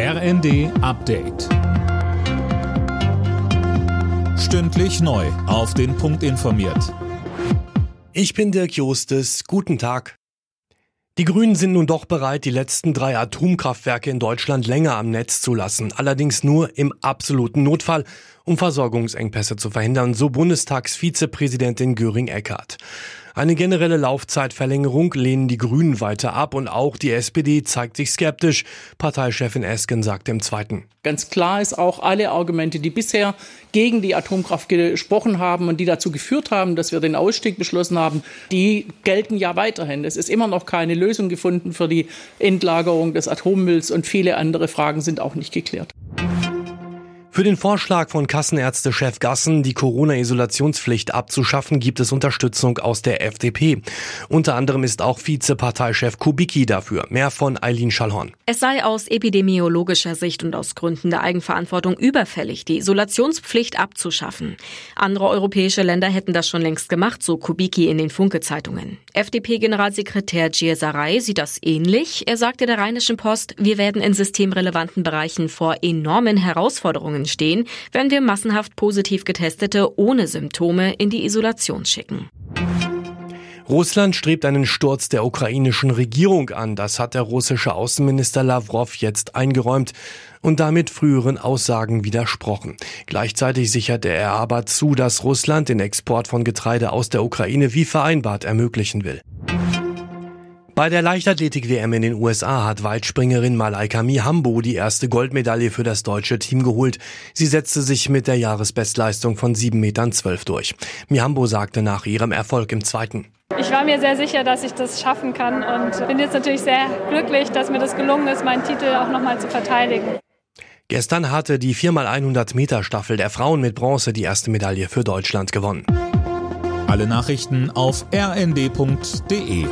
RND Update. Stündlich neu. Auf den Punkt informiert. Ich bin Dirk Jostes. Guten Tag. Die Grünen sind nun doch bereit, die letzten drei Atomkraftwerke in Deutschland länger am Netz zu lassen. Allerdings nur im absoluten Notfall, um Versorgungsengpässe zu verhindern, so Bundestagsvizepräsidentin Göring-Eckardt. Eine generelle Laufzeitverlängerung lehnen die Grünen weiter ab und auch die SPD zeigt sich skeptisch. Parteichefin Esken sagte im Zweiten. Ganz klar ist auch, alle Argumente, die bisher gegen die Atomkraft gesprochen haben und die dazu geführt haben, dass wir den Ausstieg beschlossen haben, die gelten ja weiterhin. Es ist immer noch keine Lösung gefunden für die Endlagerung des Atommülls und viele andere Fragen sind auch nicht geklärt. Für den Vorschlag von Kassenärztechef Gassen, die Corona-Isolationspflicht abzuschaffen, gibt es Unterstützung aus der FDP. Unter anderem ist auch Vizeparteichef Kubicki dafür. Mehr von Eileen Schallhorn. Es sei aus epidemiologischer Sicht und aus Gründen der Eigenverantwortung überfällig, die Isolationspflicht abzuschaffen. Andere europäische Länder hätten das schon längst gemacht, so Kubicki in den Funke-Zeitungen. FDP-Generalsekretär Giersaray sieht das ähnlich. Er sagte der Rheinischen Post, wir werden in systemrelevanten Bereichen vor enormen Herausforderungen stehen, wenn wir massenhaft positiv Getestete ohne Symptome in die Isolation schicken. Russland strebt einen Sturz der ukrainischen Regierung an. Das hat der russische Außenminister Lavrov jetzt eingeräumt und damit früheren Aussagen widersprochen. Gleichzeitig sicherte er aber zu, dass Russland den Export von Getreide aus der Ukraine wie vereinbart ermöglichen will. Bei der Leichtathletik-WM in den USA hat Weitspringerin Malaika Mihambo die erste Goldmedaille für das deutsche Team geholt. Sie setzte sich mit der Jahresbestleistung von 7,12 Metern durch. Mihambo sagte nach ihrem Erfolg im zweiten. Ich war mir sehr sicher, dass ich das schaffen kann und bin jetzt natürlich sehr glücklich, dass mir das gelungen ist, meinen Titel auch nochmal zu verteidigen. Gestern hatte die 4x100 Meter Staffel der Frauen mit Bronze die erste Medaille für Deutschland gewonnen. Alle Nachrichten auf rnd.de